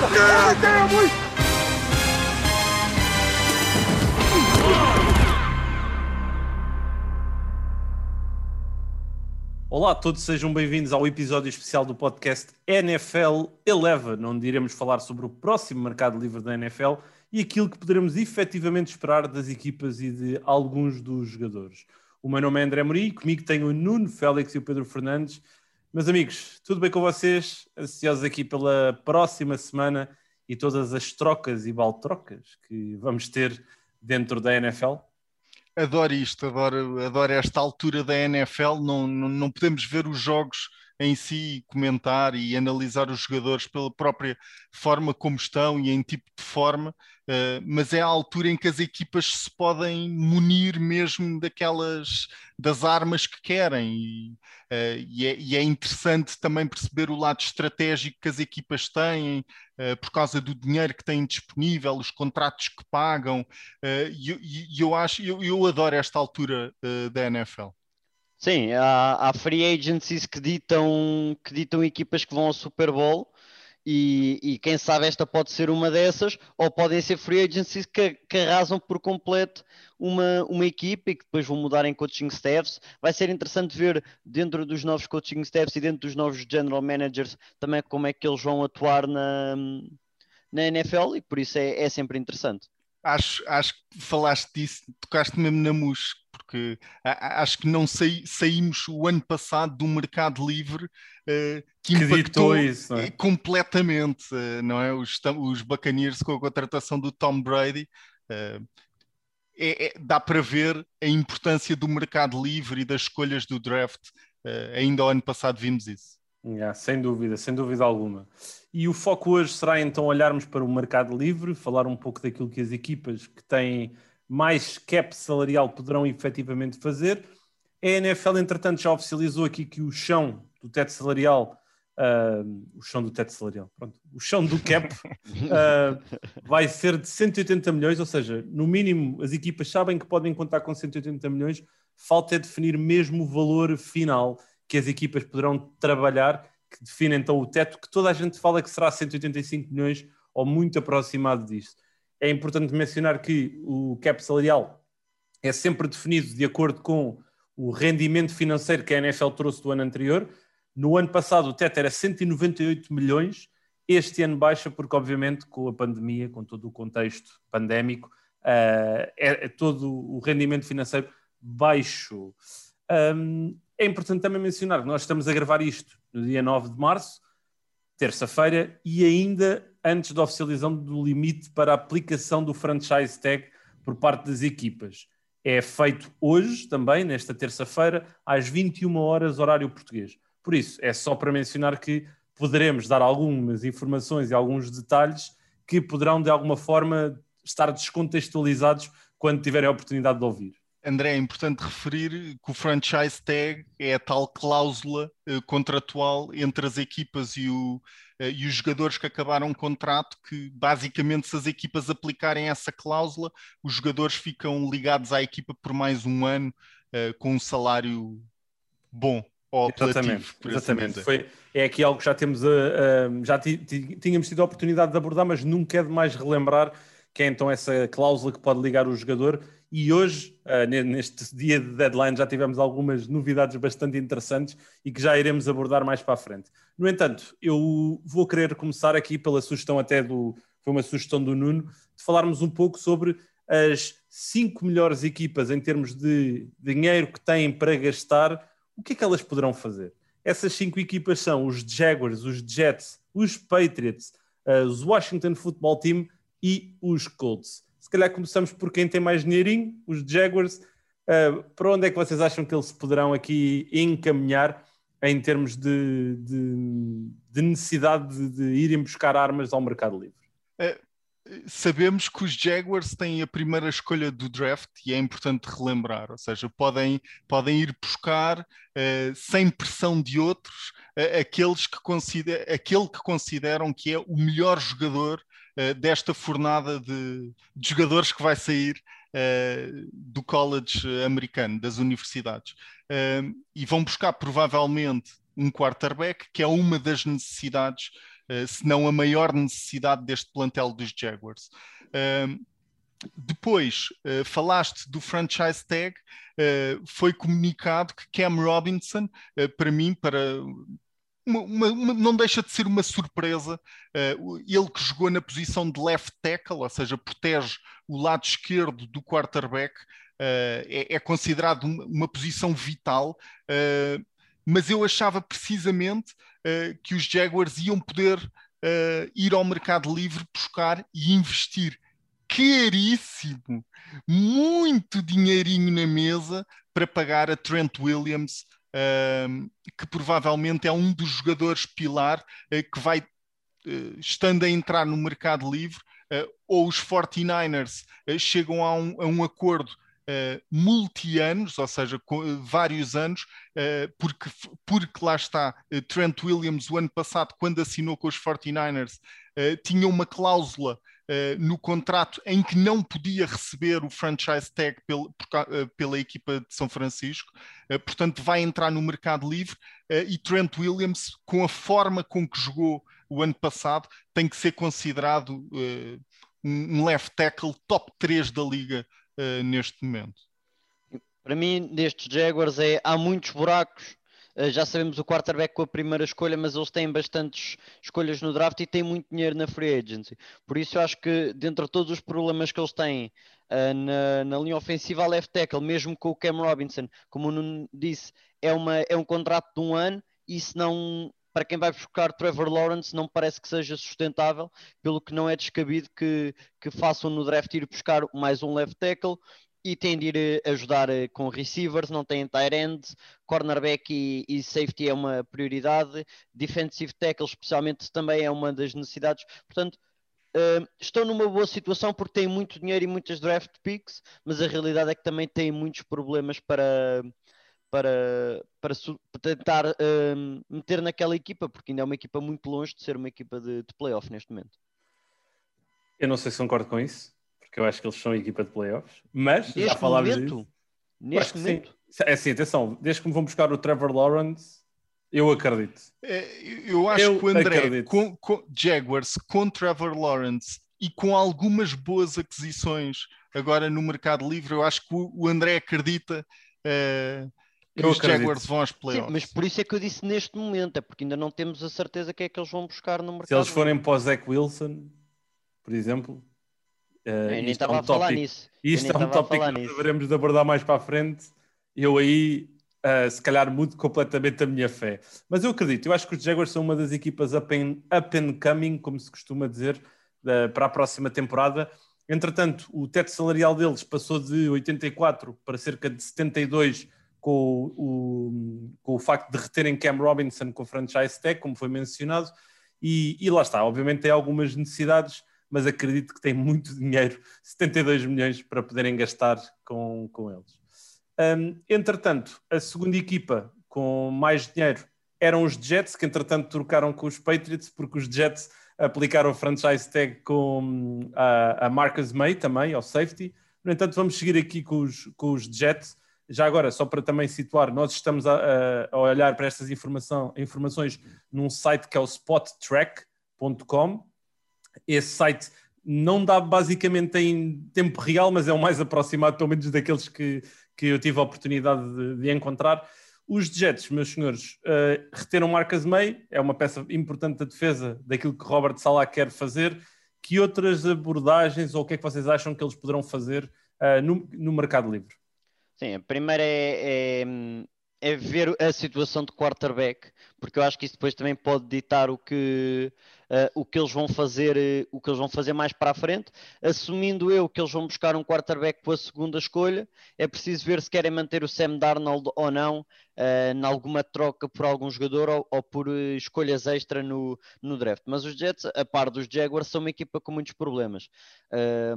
We... Olá a todos, sejam bem-vindos ao episódio especial do podcast NFL 11, onde iremos falar sobre o próximo mercado livre da NFL e aquilo que poderemos efetivamente esperar das equipas e de alguns dos jogadores. O meu nome é André Mori, comigo tenho o Nuno Félix e o Pedro Fernandes. Meus amigos, tudo bem com vocês? Ansiosos aqui pela próxima semana e todas as trocas e baltrocas que vamos ter dentro da NFL? adoro isto, adoro, adoro esta altura da NFL. Não, não, não podemos ver os jogos em si, comentar e analisar os jogadores pela própria forma como estão e em tipo de forma, uh, mas é a altura em que as equipas se podem munir mesmo daquelas das armas que querem e, uh, e, é, e é, interessante também perceber o lado estratégico que as equipas têm uh, por causa do dinheiro que têm disponível, os contratos que pagam e eu, eu, acho, eu, eu adoro esta altura da NFL. Sim, há, há free agencies que ditam, que ditam equipas que vão ao Super Bowl e, e, quem sabe esta pode ser uma dessas, ou podem ser free agencies que, que arrasam por completo uma, uma equipa e que depois vão mudar em coaching staffs. Vai ser interessante ver dentro dos novos coaching staffs e dentro dos novos general managers também como é que eles vão atuar na, na NFL e por isso é, é sempre interessante. Acho, acho que falaste disso, tocaste mesmo na mus, porque acho que não saí, saímos o ano passado do mercado livre uh, que, que impactou isso, é? completamente, uh, não é? Os, os Buccaneers com a contratação do Tom Brady. Uh, é, é, dá para ver a importância do mercado livre e das escolhas do draft. ainda o ano passado vimos isso. Yeah, sem dúvida, sem dúvida alguma. E o foco hoje será então olharmos para o mercado livre, falar um pouco daquilo que as equipas que têm mais cap salarial poderão efetivamente fazer. A NFL, entretanto, já oficializou aqui que o chão do teto salarial, uh, o chão do teto salarial, pronto, o chão do cap uh, vai ser de 180 milhões, ou seja, no mínimo as equipas sabem que podem contar com 180 milhões, falta é definir mesmo o valor final que as equipas poderão trabalhar, que define então o teto, que toda a gente fala que será 185 milhões ou muito aproximado disso é importante mencionar que o cap salarial é sempre definido de acordo com o rendimento financeiro que a NFL trouxe do ano anterior. No ano passado o teto era 198 milhões, este ano baixa porque obviamente com a pandemia, com todo o contexto pandémico, uh, é, todo o rendimento financeiro baixo. Um, é importante também mencionar que nós estamos a gravar isto no dia 9 de março, terça-feira, e ainda antes da oficialização do limite para a aplicação do franchise tag por parte das equipas. É feito hoje, também, nesta terça-feira, às 21 horas, horário português. Por isso, é só para mencionar que poderemos dar algumas informações e alguns detalhes que poderão, de alguma forma, estar descontextualizados quando tiverem a oportunidade de ouvir. André, é importante referir que o franchise tag é a tal cláusula uh, contratual entre as equipas e, o, uh, e, os jogadores que acabaram o contrato, que basicamente se as equipas aplicarem essa cláusula, os jogadores ficam ligados à equipa por mais um ano uh, com um salário bom. Ou exatamente, assim exatamente. Foi, é aqui algo que já temos já tínhamos tido a oportunidade de abordar, mas nunca é demais relembrar que é então essa cláusula que pode ligar o jogador e hoje, uh, neste dia de deadline, já tivemos algumas novidades bastante interessantes e que já iremos abordar mais para a frente. No entanto, eu vou querer começar aqui pela sugestão até do, foi uma sugestão do Nuno, de falarmos um pouco sobre as cinco melhores equipas em termos de dinheiro que têm para gastar, o que é que elas poderão fazer? Essas cinco equipas são os Jaguars, os Jets, os Patriots, uh, os Washington Football Team e os Colts. Se calhar começamos por quem tem mais dinheirinho, os Jaguars. Uh, para onde é que vocês acham que eles poderão aqui encaminhar em termos de, de, de necessidade de, de, irem buscar armas ao mercado livre? É, sabemos que os Jaguars têm a primeira escolha do draft e é importante relembrar, ou seja, podem, podem ir buscar uh, sem pressão de outros uh, aqueles que consider, aquele que consideram que é o melhor jogador uh, desta fornada de, de, jogadores que vai sair do college americano, das universidades. e vão buscar provavelmente um quarterback, que é uma das necessidades uh, se não a maior necessidade deste plantel dos Jaguars. Uh, depois, uh, falaste do franchise tag, foi comunicado que Cam Robinson, para mim, para uma, uma, não deixa de ser uma surpresa. Uh, ele que jogou na posição de left tackle, ou seja, protege o lado esquerdo do quarterback, uh, é, é, considerado uma, uma posição vital. Uh, mas eu achava precisamente que os Jaguars iam poder ir ao mercado livre buscar e investir caríssimo, muito dinheirinho na mesa para pagar a Trent Williams que provavelmente é um dos jogadores pilar uh, que vai, uh, estando a entrar no mercado livre, eh, ou os 49ers chegam a um, a um acordo Uh, multi-anos, ou seja, com, uh, vários anos, uh, porque, porque lá está, Trent Williams, o ano passado, quando assinou com os 49ers, tinha uma cláusula uh, no contrato em que não podia receber o franchise tag pel, por, uh, pela equipa de São Francisco, uh, portanto vai entrar no mercado livre e Trent Williams, com a forma com que jogou o ano passado, tem que ser considerado um left tackle top 3 da liga neste momento. Para mim, nestes Jaguars, é, há muitos buracos eh, já sabemos o quarterback com a primeira escolha, mas eles têm bastantes escolhas no draft e têm muito dinheiro na free agency. Por isso eu acho que dentro de todos os problemas que eles têm uh, na, na, linha ofensiva a left tackle, mesmo com o Cam Robinson, como o Nuno disse, é, uma, é um contrato de um ano e se não para quem vai buscar Trevor Lawrence não parece que seja sustentável, pelo que não é descabido que, que façam no draft ir buscar mais um left tackle e tem de ir eh, ajudar eh, com receivers, não tem tight end, cornerback e, e, safety é uma prioridade, defensive tackle especialmente também é uma das necessidades, portanto uh, estão numa boa situação porque têm muito dinheiro e muitas draft picks, mas a realidade é que também têm muitos problemas para para, para, tentar uh, meter naquela equipa, porque ainda é uma equipa muito longe de ser uma equipa de, de playoff neste momento. Eu não sei se concordo com isso porque eu acho que eles são equipa de playoffs, mas neste já falámos momento, disso. Neste momento. Sim. É assim, atenção, desde que me vão buscar o Trevor Lawrence, eu acredito. É, eu acho eu que o André, com, com, Jaguars, com Trevor Lawrence e com algumas boas aquisições agora no mercado livre, eu acho que o, o André acredita uh, que eu os acredito. Jaguars vão aos playoffs. Sim, mas por isso é que eu disse neste momento, é porque ainda não temos a certeza que é que eles vão buscar no mercado. Se eles forem para o Zach Wilson, por exemplo, Uh, nem estava é um a falar nisso. Isto é um tópico que devemos de abordar mais para a frente. Eu aí, uh, se calhar, mudo completamente a minha fé. Mas eu acredito, eu acho que os Jaguars são uma das equipas up and, up and coming, como se costuma dizer, para a próxima temporada. Entretanto, o teto salarial deles passou de 84 para cerca de 72 com o, com o facto de reterem Cam Robinson com o franchise tag, como foi mencionado, e, e lá está. Obviamente tem algumas necessidades mas acredito que tem muito dinheiro, 72 milhões, para poderem gastar com, com eles. Um, entretanto, a segunda equipa com mais dinheiro eram os Jets, que entretanto trocaram com os Patriots, porque os Jets aplicaram o franchise tag com a, a Marcus May também, ao safety. No entanto, vamos seguir aqui com os, com os Jets. Já agora, só para também situar, nós estamos a, a olhar para estas informação, informações num site que é o spottrack.com esse site não dá basicamente em tempo real, mas é o mais aproximado, pelo menos, daqueles que, que eu tive a oportunidade de, de encontrar. Os Jets, meus senhores, uh, reteram Marcas May, é uma peça importante da defesa daquilo que Robert Salah quer fazer. Que outras abordagens ou o que é que vocês acham que eles poderão fazer uh, no, no mercado livre? Sim, a primeira é, é, é, ver a situação de quarterback, porque eu acho que isso depois também pode ditar o que uh, o que eles vão fazer, uh, o que eles vão fazer mais para a frente. Assumindo eu que eles vão buscar um quarterback com a segunda escolha, é preciso ver se querem manter o Sam Darnold ou não, uh, em alguma troca por algum jogador ou, ou por escolhas extra no, no draft. Mas os Jets, a par dos Jaguars, são uma equipa com muitos problemas.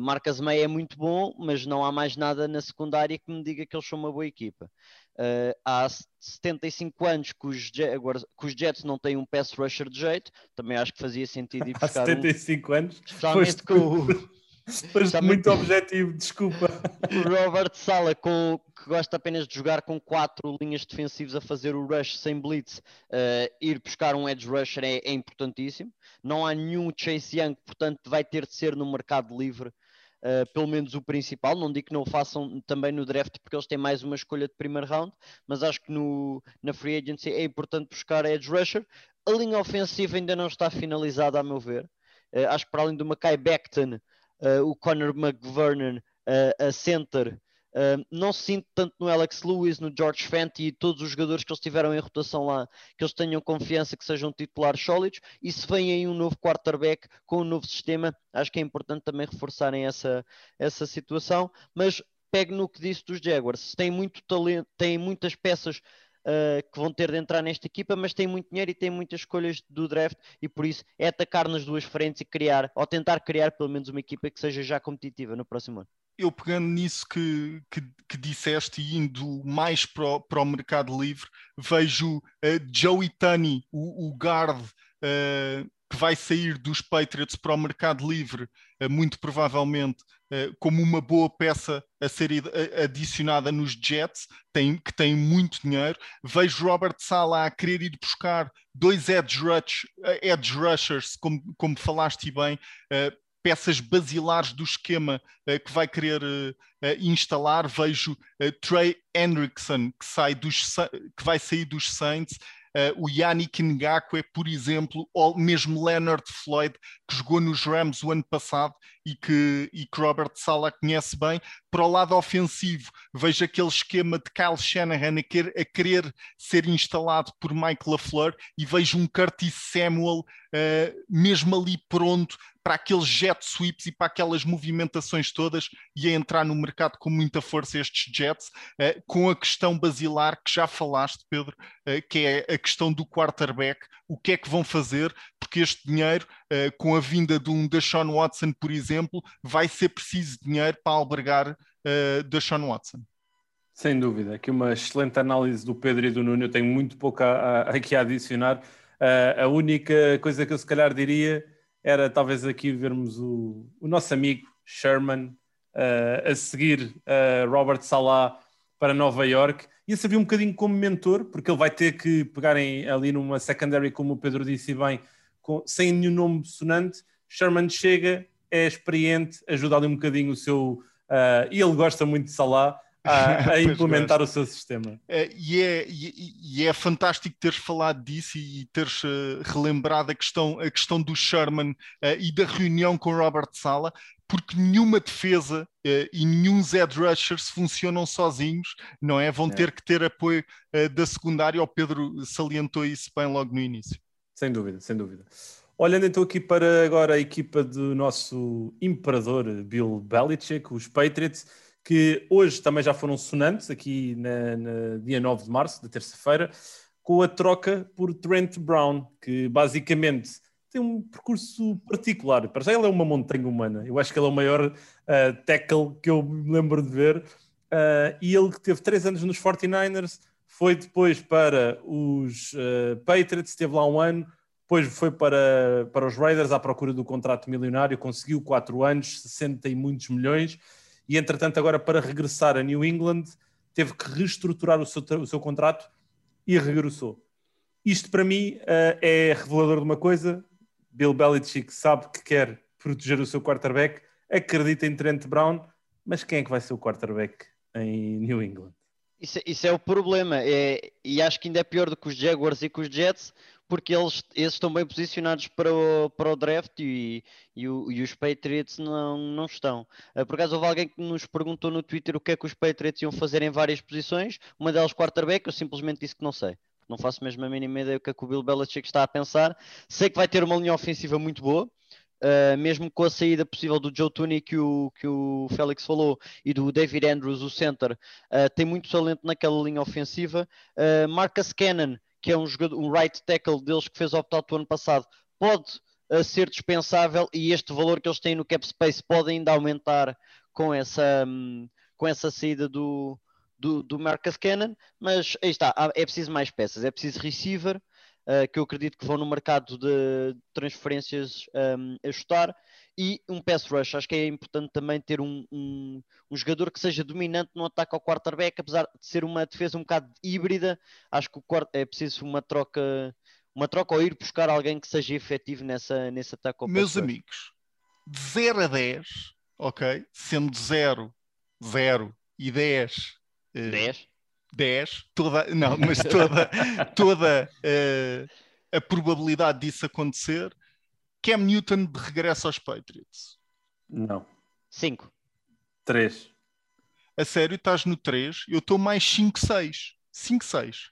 Marcas May é muito bom, mas não há mais nada na secundária que me diga que eles são uma boa equipa. Uh, há 75 anos que os, Jaguars, que os Jets não têm um pass rusher de jeito, também acho que fazia sentido ir buscar. Há 75 um, anos? Especialmente com o, Foste muito objetivo, desculpa. Robert Sala, com, que gosta apenas de jogar com quatro linhas defensivas a fazer o rush sem blitz, uh, ir buscar um edge rusher é, é, importantíssimo. Não há nenhum Chase Young, portanto vai ter de ser no mercado livre, uh, pelo menos o principal. Não digo que não o façam também no draft, porque eles têm mais uma escolha de primeiro round, mas acho que no, na free agency é importante buscar edge rusher. A linha ofensiva ainda não está finalizada, a meu ver. Uh, acho que para além do Mackay Becton, uh, o Conor McVernon a center. Não se sinto tanto no Alex Lewis, no George Fenty e todos os jogadores que eles tiveram em rotação lá, que eles tenham confiança que sejam titulares sólidos. E se vem aí um novo quarterback com um novo sistema, acho que é importante também reforçarem essa, essa situação. Mas pegue no que disse dos Jaguars, tem muito talento, tem muitas peças uh, que vão ter de entrar nesta equipa, mas tem muito dinheiro e tem muitas escolhas do draft e por isso é atacar nas duas frentes e criar, ou tentar criar pelo menos uma equipa que seja já competitiva no próximo ano. Eu pegando nisso que, que, que disseste e indo mais para o, para o mercado livre, vejo uh, Joey Tunney, o, o guard uh, que vai sair dos Patriots para o mercado livre, uh, muito provavelmente como uma boa peça a ser adicionada nos Jets, tem, que tem muito dinheiro. Vejo Robert Sala a querer ir buscar dois edge, rush, edge rushers, como, como falaste bem, peças basilares do esquema uh, que vai querer uh, instalar. Vejo Trey Hendrickson, que, sai dos, que vai sair dos Saints, o Yannick Ngakwe, por exemplo, ou mesmo Leonard Floyd, que jogou nos Rams o ano passado e que, e que Robert Sala conhece bem. Para o lado ofensivo, vejo aquele esquema de Kyle Shanahan a, a querer ser instalado por Mike LaFleur e vejo um Curtis Samuel uh, mesmo ali pronto para aqueles jet sweeps e para aquelas movimentações todas e a entrar no mercado com muita força estes jets, uh, com a questão basilar que já falaste, Pedro, uh, que é a questão do quarterback, o que é que vão fazer, porque este dinheiro, uh, com a vinda de um Deshaun Watson, por exemplo, vai ser preciso dinheiro para albergar uh, Deshaun Watson. Sem dúvida, aqui uma excelente análise do Pedro e do Nuno, eu tenho muito pouco a, a, aqui a adicionar. Uh, a única coisa que eu se calhar diria era talvez aqui vermos o, o nosso amigo Sherman uh, a seguir uh, Robert Salah para Nova York. Ia servir um bocadinho como mentor, porque ele vai ter que pegarem ali numa secondary, como o Pedro disse bem, com, sem nenhum nome sonante. Sherman chega, é experiente, ajuda ali um bocadinho o seu. Uh, e ele gosta muito de Salah a, a implementar o seu sistema. É, e, é, e, e, é fantástico teres falado disso e teres uh, relembrado a questão, a questão do Sherman uh, e da reunião com Robert Sala, porque nenhuma defesa uh, e nenhum Zed Rushers funcionam sozinhos, não é? Vão é. ter que ter apoio da secundária. O Pedro salientou isso bem logo no início. Sem dúvida, sem dúvida. Olhando então aqui para agora a equipa do nosso imperador Bill Belichick, os Patriots, que hoje também já foram sonantes, aqui na, na dia 9 de março, da terça-feira, com a troca por Trent Brown, que basicamente tem um percurso particular. Para já ele é uma montanha humana. Eu acho que ele é o maior uh, tackle que eu me lembro de ver. Uh, e ele que teve três anos nos 49ers, foi depois para os uh, Patriots, esteve lá um ano, depois foi para, para os Raiders à procura do contrato milionário, conseguiu quatro anos, 60 e muitos milhões e entretanto agora para regressar a New England teve que reestruturar o seu, o seu contrato e regressou. Isto para mim uh, é revelador de uma coisa, Bill Belichick sabe que quer proteger o seu quarterback, acredita em Trent Brown, mas quem é que vai ser o quarterback em New England? Isso, isso é o problema, é, e acho que ainda é pior do que os Jaguars e que os Jets, porque eles, eles estão bem posicionados para o, para o draft e, e, o, e os Patriots não, não estão. Uh, por acaso houve alguém que nos perguntou no Twitter o que é que os Patriots iam fazer em várias posições, uma delas quarterback, eu simplesmente disse que não sei. Não faço mesmo a mínima ideia o que é que o Bill Belichick está a pensar. Sei que vai ter uma linha ofensiva muito boa, Uh, mesmo com a saída possível do Joe Tooney que o, que o Félix falou e do David Andrews, o center, uh, tem muito talento naquela linha ofensiva. Uh, Marcus Cannon, que é um, jogador, um right tackle deles que fez opt-out o ano passado, pode ser dispensável e este valor que eles têm no cap space pode ainda aumentar com essa, um, com essa saída do, do, do Marcus Cannon, mas aí está, é preciso mais peças, é preciso receiver, uh, que eu acredito que vão no mercado de transferências um, ajustar. E um pass rush, acho que é importante também ter um, um, um, jogador que seja dominante no ataque ao quarterback, apesar de ser uma defesa um bocado híbrida, acho que o é preciso uma troca, uma troca ou ir buscar alguém que seja efetivo nessa, nesse ataque ao Meus amigos, de 0 a 10, ok? Sendo 0, 0 e 10. 10? 10, toda, não, mas toda, toda uh, a probabilidade disso acontecer, Cam Newton de regresso aos Patriots. Não. 5. 3. A sério, estás no 3, eu estou mais 5, 6. 5, 6.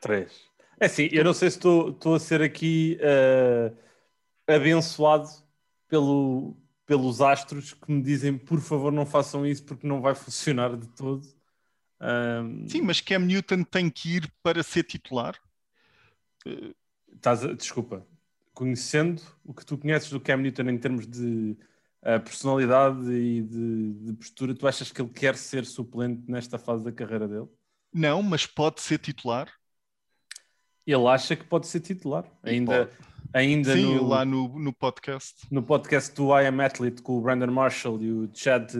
3. É assim, eu não sei se estou a ser aqui uh, abençoado pelo, pelos astros que me dizem por favor não façam isso porque não vai funcionar de todo. Um... Sim, mas Cam Newton tem que ir para ser titular? Estás a... Desculpa, conhecendo o que tu conheces do Cam Newton em termos de uh, personalidade e de, de, postura, tu achas que ele quer ser suplente nesta fase da carreira dele? Não, mas pode ser titular. Ele acha que pode ser titular. Ainda, pode ainda Sim, no, lá no, no podcast. No podcast do I Am Athlete com o Brandon Marshall e o Chad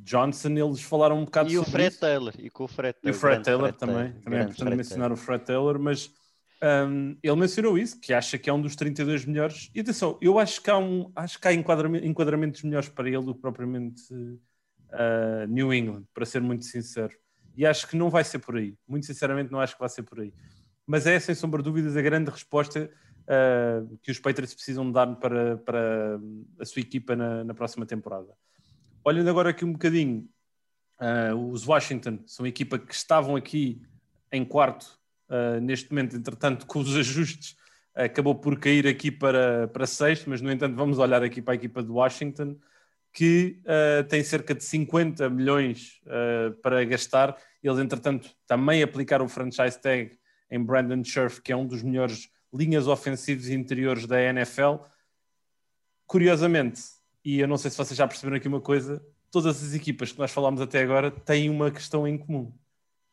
Johnson, eles falaram um bocado e sobre o Fred isso. Taylor e com o Fred Taylor. E o Fred Taylor Fred também, Taylor. também é importante mencionar o Fred Taylor, mas um, ele mencionou isso, que acha que é um dos 32 melhores. E atenção, eu acho que há, um, acho que há enquadramentos, enquadramentos melhores para ele do que propriamente uh, New England, para ser muito sincero. E acho que não vai ser por aí. Muito sinceramente, não acho que vai ser por aí. Mas é, sem sombra de dúvidas, a grande resposta uh, que os Patriots precisam dar para, para a sua equipa na, na próxima temporada. Olhando agora aqui um bocadinho, uh, os Washington são a equipa que estavam aqui em quarto uh, neste momento, entretanto, com os ajustes, acabou por cair aqui para, para sexto, mas no entanto, vamos olhar aqui para a equipa de Washington, que uh, tem cerca de 50 milhões uh, para gastar. Eles, entretanto, também aplicaram o franchise tag em Brandon Scherf, que é um dos melhores linhas ofensivas e interiores da NFL. Curiosamente, e eu não sei se vocês já perceberam aqui uma coisa, todas as equipas que nós falámos até agora têm uma questão em comum,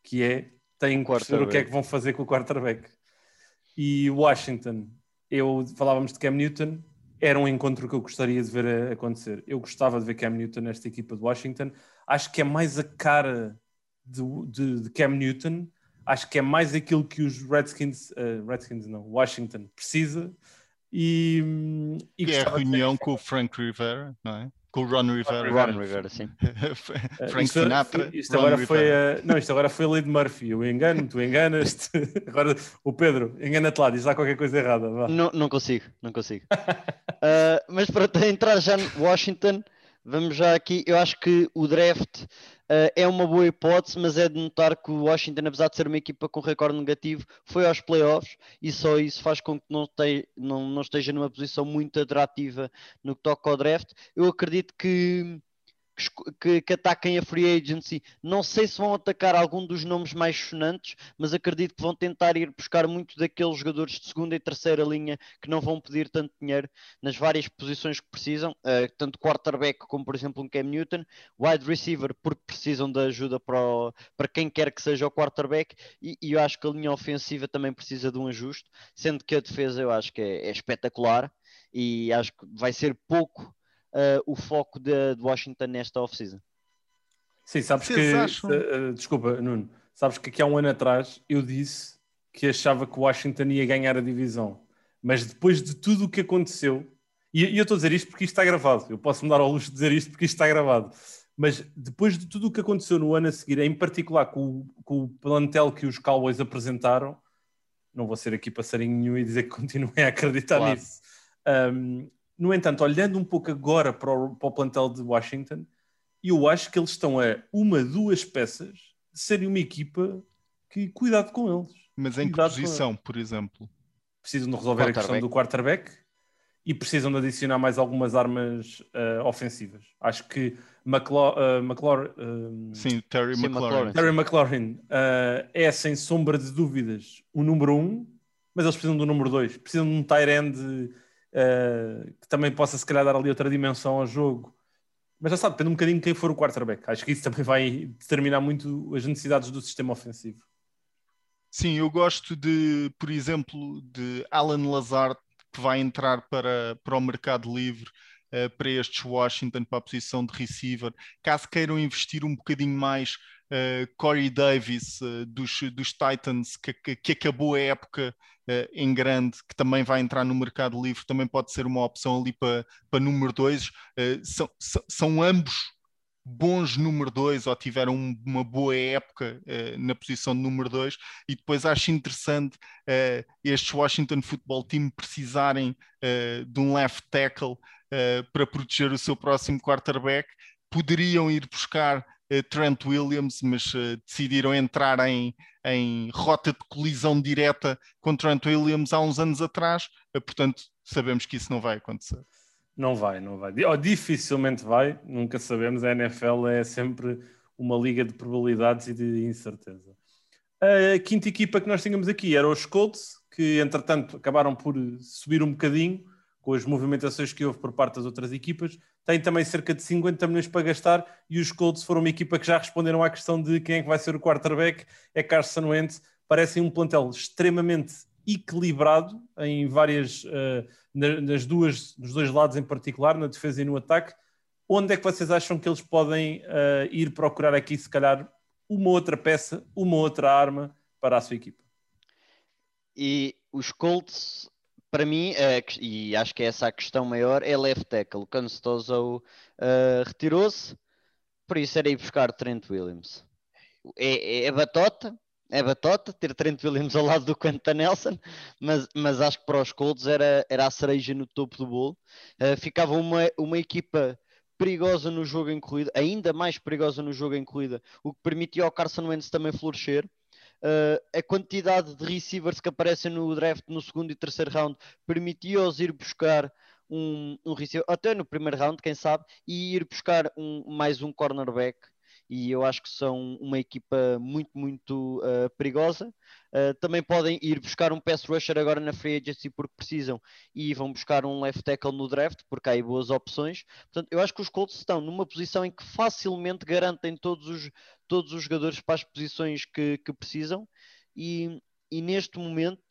que é têm que perceber o que é que vão fazer com o quarterback. E Washington, eu falávamos de Cam Newton, era um encontro que eu gostaria de ver acontecer. Eu gostava de ver Cam Newton nesta equipa de Washington. Acho que é mais a cara de, de, de Cam Newton acho que é mais aquilo que os Redskins, uh, Redskins não, Washington precisa. E, e, e é a reunião com o Frank Rivera, não é? Com o Ron Rivera. Ron Rivera, sim. Frank isto, Sinatra. Isto, agora Rivera. foi a, não, isto agora foi a de Murphy. Eu engano, tu enganas. Agora o Pedro, engana-te lá, diz lá qualquer coisa errada. Não, não consigo, não consigo. uh, mas para entrar já no Washington, vamos já aqui. Eu acho que o draft Uh, é uma boa hipótese, mas é de notar que o Washington, apesar de ser uma equipa com recorde negativo, foi aos playoffs e só isso faz com que não, te, não, não esteja numa posição muito atrativa no que toca ao draft. Eu acredito que que, que, ataquem a free agency. Não sei se vão atacar algum dos nomes mais sonantes, mas acredito que vão tentar ir buscar muitos daqueles jogadores de segunda e terceira linha que não vão pedir tanto dinheiro nas várias posições que precisam, uh, tanto quarterback como, por exemplo, um Cam Newton, wide receiver, porque precisam de ajuda para, o, para quem quer que seja o quarterback, e, e, eu acho que a linha ofensiva também precisa de um ajuste, sendo que a defesa eu acho que é, é espetacular e acho que vai ser pouco uh, o foco de, de Washington nesta off-season. Sim, sabes que. Uh, desculpa, Nuno. Sabes que aqui há um ano atrás eu disse que achava que o Washington ia ganhar a divisão. Mas depois de tudo o que aconteceu, e, e eu estou a dizer isto porque isto está gravado, eu posso me dar ao luxo de dizer isto porque isto está gravado. Mas depois de tudo o que aconteceu no ano a seguir, em particular com, com o plantel que os Cowboys apresentaram, não vou ser aqui passarinho nenhum e dizer que continuem a acreditar claro. nisso. Um, no entanto, olhando um pouco agora para o, para o plantel de Washington, eu acho que eles estão a uma, duas peças de serem uma equipa que cuidado com eles. Mas em que posição, por exemplo? Precisam de resolver a questão do quarterback e precisam de adicionar mais algumas armas uh, ofensivas. Acho que McLaurin, uh, McLaurin uh, Sim, Terry Sim, McLaurin, Terry McLaurin é sem sombra de dúvidas o número um, mas eles precisam do número dois. Precisam de um tight end uh, que também possa se calhar dar ali outra dimensão ao jogo. Mas já sabe, depende um bocadinho de quem for o quarterback. Acho que isso também vai determinar muito as necessidades do sistema ofensivo. Sim, eu gosto de, por exemplo, de Alan Lazard, que vai entrar para, para o mercado livre. Uh, para estes Washington, para a posição de receiver. Caso queiram investir um bocadinho mais, uh, Corey Davis uh, dos, dos Titans, que, que, que acabou a época em grande, que também vai entrar no mercado livre, também pode ser uma opção ali para, para número 2. são, são ambos bons número 2 ou tiveram uma boa época uh, na posição de número 2 e depois acho interessante uh, estes Washington Football Team precisarem uh, de um left tackle para proteger o seu próximo quarterback poderiam ir buscar Trent Williams mas decidiram entrar em, em rota de colisão direta com Trent Williams há uns anos atrás portanto sabemos que isso não vai acontecer não vai, não vai. Ou dificilmente vai, nunca sabemos. A NFL é sempre uma liga de probabilidades e de incerteza. A quinta equipa que nós tínhamos aqui era os Colts, que entretanto acabaram por subir um bocadinho com as movimentações que houve por parte das outras equipas. Tem também cerca de 50 milhões para gastar e os Colts foram uma equipa que já responderam à questão de quem é que vai ser o quarterback. É Carson Wentz. Parecem um plantel extremamente equilibrado em várias, uh, nas duas, nos dois lados em particular, na defesa e no ataque. Onde é que vocês acham que eles podem uh, ir procurar aqui, se calhar, uma outra peça, uma outra arma para a sua equipa? E os Colts, para mim, e acho que é essa a questão maior, é left tackle. O Canstoso uh, retirou-se, por isso era ir buscar Trent Williams. É, é, é batota, é batota ter Trent Williams ao lado do Quentin Nelson, mas, mas acho que para os Colts era, era a cereja no topo do bolo. Uh, ficava uma, uma equipa perigosa no jogo em corrida, ainda mais perigosa no jogo em corrida, o que permitiu ao Carson Wentz também florescer. Uh, a quantidade de receivers que aparecem no draft no segundo e terceiro round permitiu-os ir buscar um, um receiver, até no primeiro round, quem sabe, e ir buscar um, mais um cornerback e eu acho que são uma equipa muito, muito uh, perigosa. Uh, também podem ir buscar um pass rusher agora na free agency porque precisam e vão buscar um left tackle no draft porque há aí boas opções. Portanto, eu acho que os Colts estão numa posição em que facilmente garantem todos os, todos os jogadores para as posições que, que precisam e, e neste momento,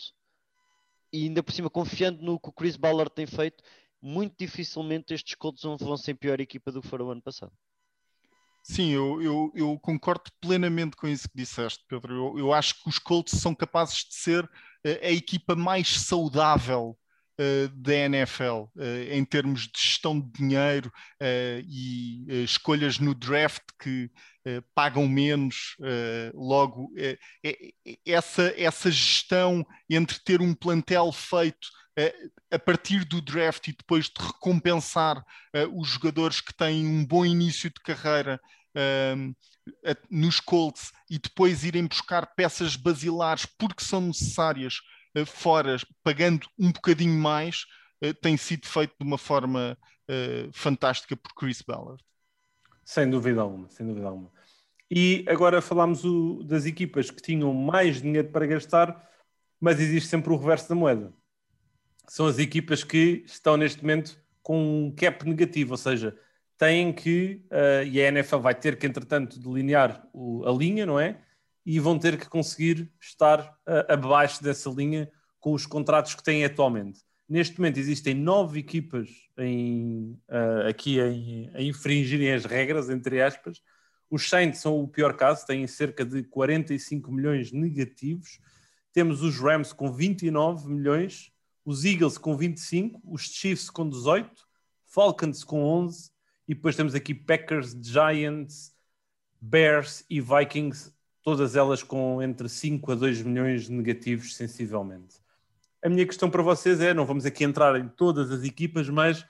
e ainda por cima confiando no que o Chris Ballard tem feito, muito dificilmente estes Colts vão ser pior equipa do que foram o ano passado. Sim, eu, eu, eu, concordo plenamente com isso que disseste, Pedro. Eu, eu, acho que os Colts são capazes de ser uh, a equipa mais saudável uh, da NFL uh, em termos de gestão de dinheiro e escolhas no draft que pagam menos. logo, essa, essa gestão entre ter um plantel feito a partir do draft e depois de recompensar os jogadores que têm um bom início de carreira uh, nos Colts e depois irem buscar peças basilares porque são necessárias fora, pagando um bocadinho mais, tem sido feito de uma forma fantástica por Chris Ballard. Sem dúvida alguma, sem dúvida alguma. E agora falamos o, das equipas que tinham mais dinheiro para gastar, mas existe sempre o reverso da moeda são as equipas que estão neste momento com um cap negativo, ou seja, têm que, uh, e a NFL vai ter que, entretanto, delinear o, a linha, não é? E vão ter que conseguir estar uh, abaixo dessa linha com os contratos que têm atualmente. Neste momento existem nove equipas em, uh, aqui em, a infringirem as regras, entre aspas. Os Saints são o pior caso, têm cerca de 45 milhões negativos. Temos os Rams com 29 milhões, os Eagles com 25, os Chiefs com 18, Falcons com 11 e depois temos aqui Packers, Giants, Bears e Vikings, todas elas com entre 5 a 2 milhões negativos sensivelmente. A minha questão para vocês é, não vamos aqui entrar em todas as equipas, mas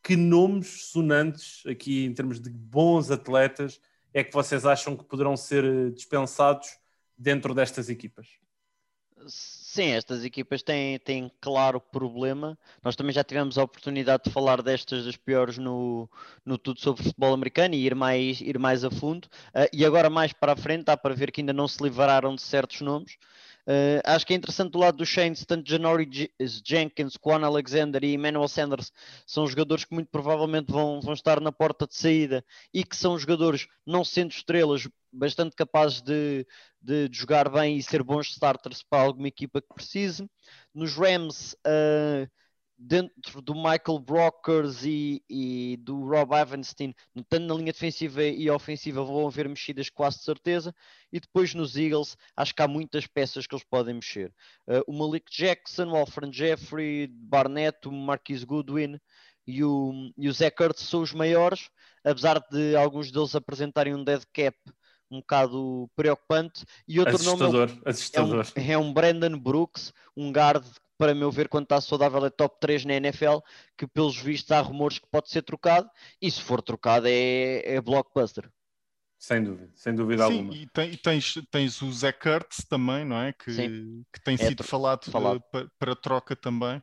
que nomes sonantes aqui em termos de bons atletas é que vocês acham que poderão ser dispensados dentro destas equipas? Sim, estas equipas têm, têm claro problema. Nós também já tivemos a oportunidade de falar destas das piores no, no tudo sobre futebol americano e ir mais, ir mais a fundo. Uh, e agora, mais para a frente, dá para ver que ainda não se livraram de certos nomes. Uh, acho que é interessante do lado dos Saints, tanto Janori Jenkins, Quan Alexander e Emmanuel Sanders são jogadores que muito provavelmente vão, vão estar na porta de saída e que são jogadores, não sendo estrelas, bastante capazes de, de, de jogar bem e ser bons starters para alguma equipa que precise. Nos Rams, uh, dentro do Michael Brockers e, e, do Rob Evanstein, tanto na linha defensiva e ofensiva, vão haver mexidas quase de certeza. E depois nos Eagles, acho que há muitas peças que eles podem mexer. Uh, o Malik Jackson, o Alfred Jeffrey, Barnett, o Marquis Goodwin e o, e o Zach Ertz são os maiores, apesar de alguns deles apresentarem um dead cap um bocado preocupante. E outro assustador, nome é, assustador. É, um, é um Brandon Brooks, um guard para meu ver, quando está saudável, é top 3 na NFL, que pelos vistos há rumores que pode ser trocado, e se for trocado é, é blockbuster. Sem dúvida, sem dúvida Sim, alguma. E tens, tens, tens o Zé Kurtz também, não é? Que, que tem é sido falado, falado. Para, para, troca também.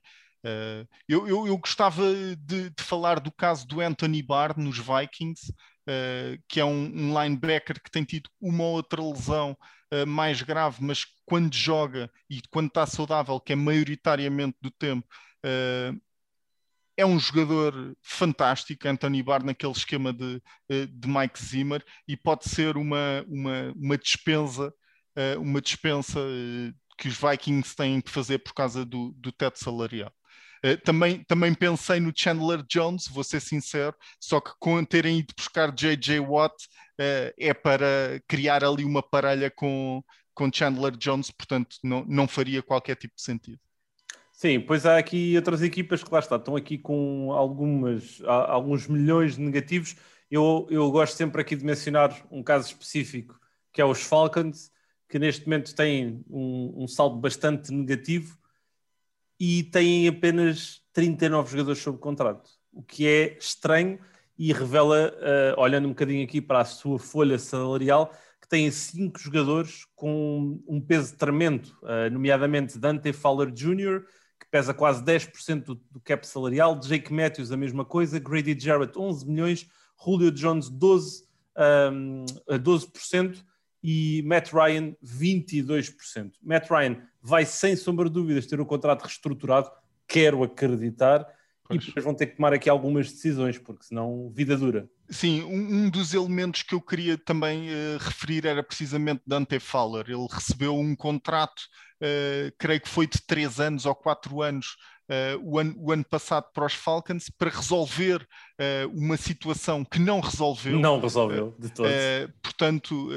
Uh, eu, eu, eu, gostava de, de, falar do caso do Anthony Barr nos Vikings, uh, que é um, um, linebacker que tem tido uma ou outra lesão uh, mais grave, mas quando joga e quando está saudável, que é maioritariamente do tempo, é um jogador fantástico, Anthony Barr, naquele esquema de, de Mike Zimmer, e pode ser uma, uma, uma dispensa, uma dispensa que os Vikings têm que fazer por causa do, do teto salarial. Uh, também, também pensei no Chandler Jones, vou ser sincero, só que com terem ido buscar J.J. Watt uh, é para criar ali uma parelha com, com Chandler Jones, portanto não, não faria qualquer tipo de sentido. Sim, pois há aqui outras equipas que lá está, estão aqui com algumas, alguns milhões de negativos. Eu, eu gosto sempre aqui de mencionar um caso específico, que é os Falcons, que neste momento têm um, um saldo bastante negativo e têm apenas 39 jogadores sob contrato, o que é estranho e revela, uh, olhando um bocadinho aqui para a sua folha salarial, que têm cinco jogadores com um peso tremendo, uh, nomeadamente Dante Fowler Jr., que pesa quase 10% do, do cap salarial, Jake Matthews a mesma coisa, Grady Jarrett 11 milhões, Julio Jones 12, um, 12%, e Matt Ryan 22%. Matt Ryan vai sem sombra de dúvidas ter o contrato reestruturado, quero acreditar, pois. e depois vão ter que tomar aqui algumas decisões, porque senão vida dura. Sim, um, um dos elementos que eu queria também uh, referir era precisamente Dante Fowler. Ele recebeu um contrato, uh, creio que foi de 3 anos ou 4 anos, uh, o, ano, o, ano, passado para os Falcons para resolver uh, uma situação que não resolveu. Não resolveu, de todos. Uh, portanto,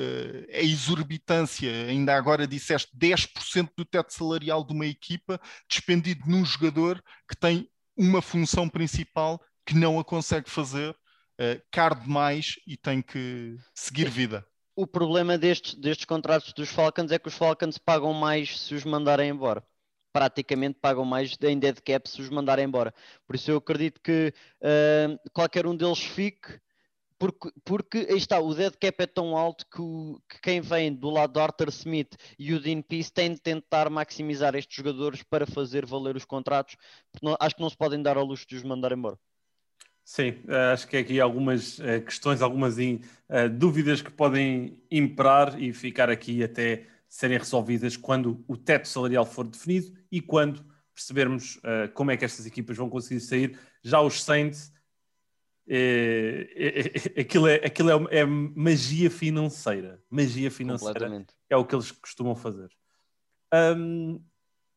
a exorbitância, ainda agora disseste, 10% do teto salarial de uma equipa despendido num jogador que tem uma função principal que não a consegue fazer, uh, caro demais e tem que seguir vida. O problema destes, destes contratos dos Falcons é que os Falcons pagam mais se os mandarem embora praticamente pagam mais em dead cap se os mandarem embora. Por isso eu acredito que uh, qualquer um deles fique, porque, porque aí está, o dead cap é tão alto que, o, que quem vem do lado do Arthur Smith e o Dean Peace tem de tentar maximizar estes jogadores para fazer valer os contratos, não, acho que não se podem dar ao luxo de os mandar embora. Sim, eh, acho que aqui algumas eh, questões, algumas uh, dúvidas que podem imperar e ficar aqui até serem resolvidas quando o teto salarial for definido e quando percebermos uh, como é que estas equipas vão conseguir sair. Já os Saints, é, é, é, aquilo, é, aquilo é, é, magia financeira. Magia financeira é o que eles costumam fazer. Um,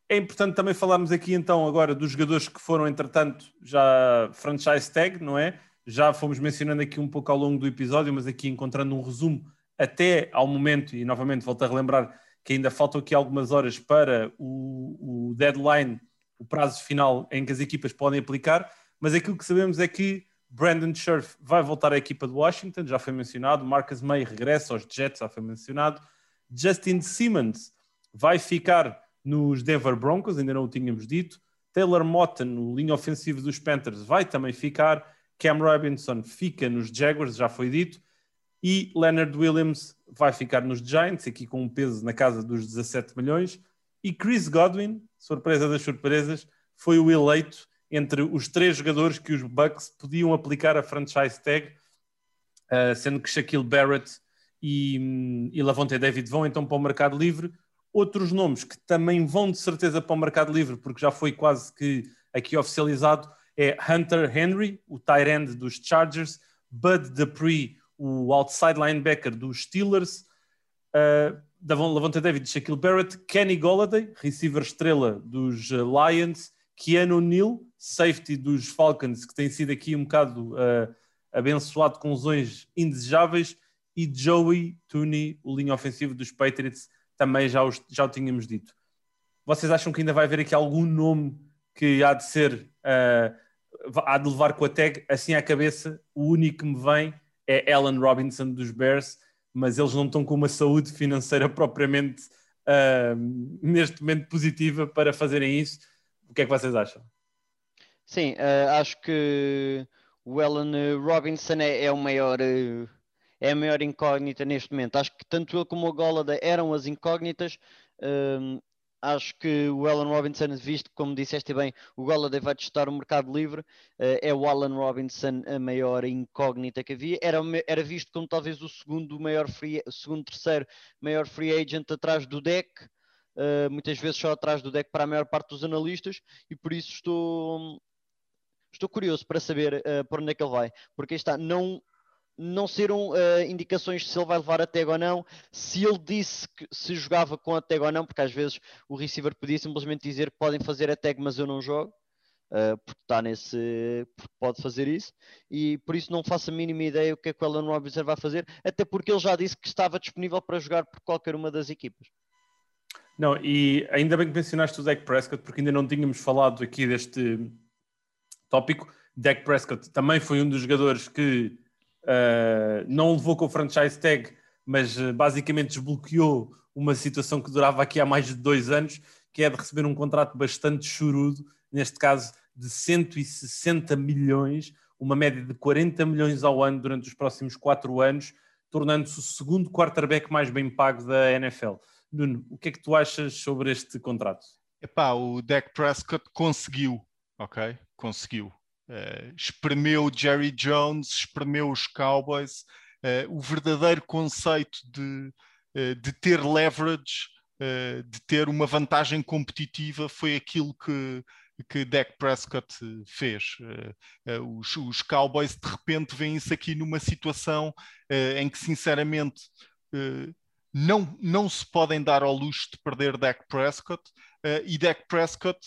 é importante também falarmos aqui então agora dos jogadores que foram, entretanto, já franchise tag, não é? Já fomos mencionando aqui um pouco ao longo do episódio, mas aqui encontrando um resumo até ao momento, e novamente volto a relembrar que ainda faltam aqui algumas horas para o, o deadline, o prazo final em que as equipas podem aplicar, mas aquilo que sabemos é que Brandon Scherf vai voltar à equipa de Washington, já foi mencionado, Marcus May regressa aos Jets, já foi mencionado, Justin Simmons vai ficar nos Denver Broncos, ainda não o tínhamos dito, Taylor Motten, no linha ofensivo dos Panthers, vai também ficar, Cam Robinson fica nos Jaguars, já foi dito, e Leonard Williams vai ficar nos Giants, aqui com um peso na casa dos 17 milhões. E Chris Godwin, surpresa das surpresas, foi o eleito entre os três jogadores que os Bucks podiam aplicar a franchise tag, uh, sendo que Shaquille Barrett e, e Lavonte David vão então para o mercado livre. Outros nomes que também vão de certeza para o mercado livre, porque já foi quase que aqui oficializado, é Hunter Henry, o tight end dos Chargers, Bud Dupree, o outside linebacker dos Steelers, uh, Lavonte David, Shaquille Barrett, Kenny Golladay, receiver estrela dos uh, Lions, Keanu Neal, safety dos Falcons, que tem sido aqui um bocado uh, abençoado com lesões indesejáveis, e Joey Tooney, o linha ofensivo dos Patriots, também já, os, já o tínhamos dito. Vocês acham que ainda vai haver aqui algum nome que há de ser, uh, há de levar com a tag assim à cabeça? O único que me vem é Allen Robinson dos Bears, mas eles não estão com uma saúde financeira propriamente uh, neste momento positiva para fazerem isso. O que é que vocês acham? Sim, uh, acho que o Allen Robinson é, é o maior. Uh é a maior incógnita neste momento. Acho que tanto ele como o Golada eram as incógnitas. Um, acho que o Alan Robinson, visto como disseste bem, o Golladay vai testar o mercado livre, uh, é o Alan Robinson a maior incógnita que havia. Era, era visto como talvez o segundo maior free, segundo, terceiro maior free agent atrás do deck. Uh, muitas vezes só atrás do deck para a maior parte dos analistas, e por isso estou, estou curioso para saber uh, por onde é que ele vai, porque está, não, não serão uh, indicações se ele vai levar a tag ou não, se ele disse que se jogava com a tag ou não, porque às vezes o receiver podia simplesmente dizer que podem fazer a tag, mas eu não jogo, uh, porque está nesse. porque pode fazer isso, e por isso não faço a mínima ideia o que é que o Alan Robinson vai fazer, até porque ele já disse que estava disponível para jogar por qualquer uma das equipas. Não, e ainda bem que mencionaste o Dak Prescott, porque ainda não tínhamos falado aqui deste tópico. Dak Prescott também foi um dos jogadores que Uh, não levou com o franchise tag, mas uh, basicamente desbloqueou uma situação que durava aqui há mais de dois anos, que é de receber um contrato bastante chorudo, neste caso de 160 milhões, uma média de 40 milhões ao ano durante os próximos quatro anos, tornando-se o segundo quarterback mais bem pago da NFL. Nuno, o que é que tu achas sobre este contrato? Epá, o Dak Prescott conseguiu, ok? Conseguiu. Uh, espremeu Jerry Jones, espremeu os Cowboys. Uh, o verdadeiro conceito de, uh, de ter leverage, de ter uma vantagem competitiva, foi aquilo que, que Dak Prescott fez. Os, os, Cowboys de repente veem isso aqui numa situação em que, sinceramente, não, não se podem dar ao luxo de perder Dak Prescott e Dak Prescott